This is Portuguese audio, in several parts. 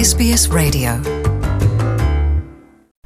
SBS Radio.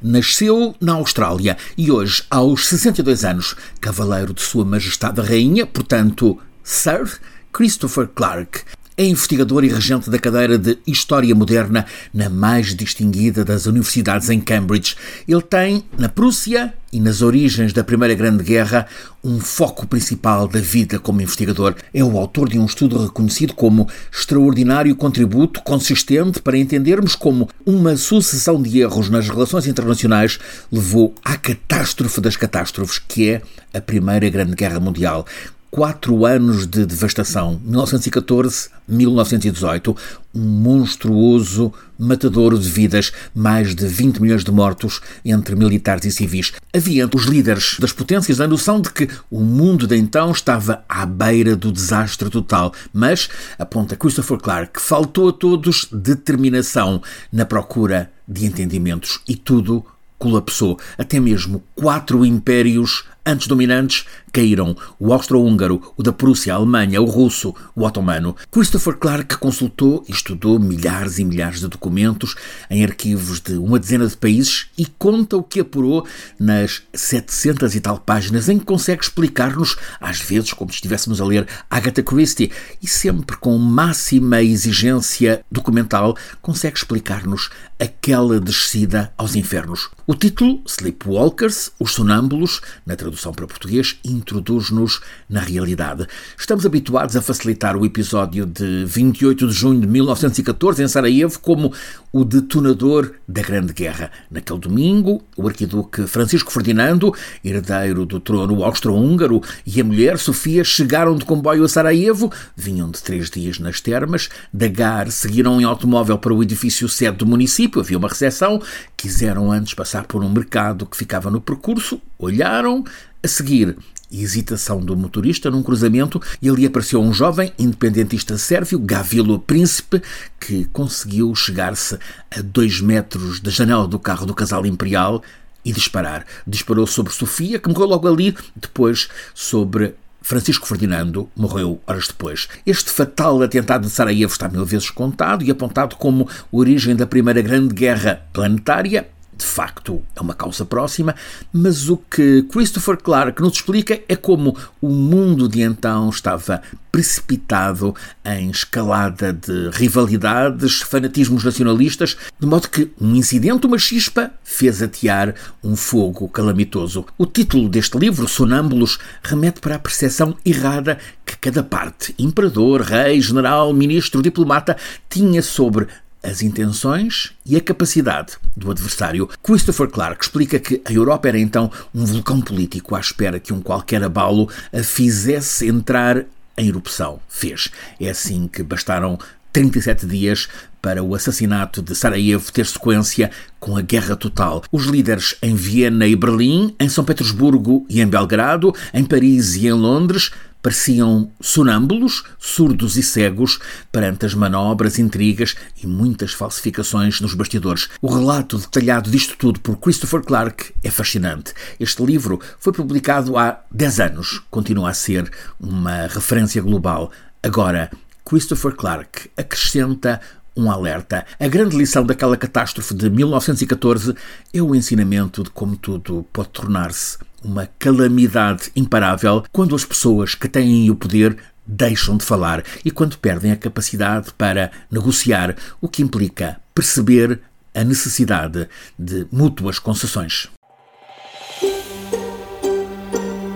Nasceu na Austrália e hoje, aos 62 anos, cavaleiro de Sua Majestade a Rainha, portanto, Sir Christopher Clark, é investigador e regente da cadeira de História Moderna na mais distinguida das universidades em Cambridge. Ele tem, na Prússia e nas origens da Primeira Grande Guerra, um foco principal da vida como investigador. É o autor de um estudo reconhecido como extraordinário contributo consistente para entendermos como uma sucessão de erros nas relações internacionais levou à catástrofe das catástrofes, que é a Primeira Grande Guerra Mundial quatro anos de devastação, 1914-1918, um monstruoso matadouro de vidas, mais de 20 milhões de mortos entre militares e civis. Havia os líderes das potências a noção de que o mundo de então estava à beira do desastre total, mas, aponta Christopher Clark, faltou a todos determinação na procura de entendimentos e tudo colapsou. Até mesmo quatro impérios antes dominantes caíram: o austro-húngaro, o da Prússia, a Alemanha, o russo, o otomano. Christopher Clark consultou e estudou milhares e milhares de documentos em arquivos de uma dezena de países e conta o que apurou nas 700 e tal páginas em que consegue explicar-nos, às vezes como se estivéssemos a ler Agatha Christie, e sempre com máxima exigência documental, consegue explicar-nos aquela descida aos infernos. O título, Sleepwalkers, Os Sonâmbulos, na tradução para português, introduz-nos na realidade. Estamos habituados a facilitar o episódio de 28 de junho de 1914 em Sarajevo como o detonador da Grande Guerra. Naquele domingo, o arquiduque Francisco Ferdinando, herdeiro do trono austro-húngaro, e a mulher Sofia chegaram de comboio a Sarajevo, vinham de três dias nas termas, da Gar seguiram em automóvel para o edifício sede do município, havia uma recepção, quiseram antes passar por um mercado que ficava no percurso, olharam, a seguir hesitação do motorista num cruzamento e ali apareceu um jovem independentista sérvio, Gavilo Príncipe, que conseguiu chegar-se a dois metros da janela do carro do casal imperial e disparar. Disparou sobre Sofia, que morreu logo ali, depois sobre Francisco Ferdinando morreu horas depois. Este fatal atentado de Sarajevo está mil vezes contado e apontado como origem da Primeira Grande Guerra Planetária de facto é uma causa próxima, mas o que Christopher Clark nos explica é como o mundo de então estava precipitado em escalada de rivalidades, fanatismos nacionalistas, de modo que um incidente, uma chispa, fez atear um fogo calamitoso. O título deste livro, Sonâmbulos, remete para a percepção errada que cada parte, imperador, rei, general, ministro, diplomata, tinha sobre as intenções e a capacidade do adversário. Christopher Clark explica que a Europa era então um vulcão político à espera que um qualquer abalo a fizesse entrar em erupção. Fez. É assim que bastaram 37 dias para o assassinato de Sarajevo ter sequência com a guerra total. Os líderes em Viena e Berlim, em São Petersburgo e em Belgrado, em Paris e em Londres pareciam sonâmbulos, surdos e cegos perante as manobras, intrigas e muitas falsificações nos bastidores. O relato detalhado disto tudo por Christopher Clark é fascinante. Este livro foi publicado há 10 anos, continua a ser uma referência global. Agora, Christopher Clark acrescenta um alerta. A grande lição daquela catástrofe de 1914 é o ensinamento de como tudo pode tornar-se uma calamidade imparável quando as pessoas que têm o poder deixam de falar e quando perdem a capacidade para negociar, o que implica perceber a necessidade de mútuas concessões.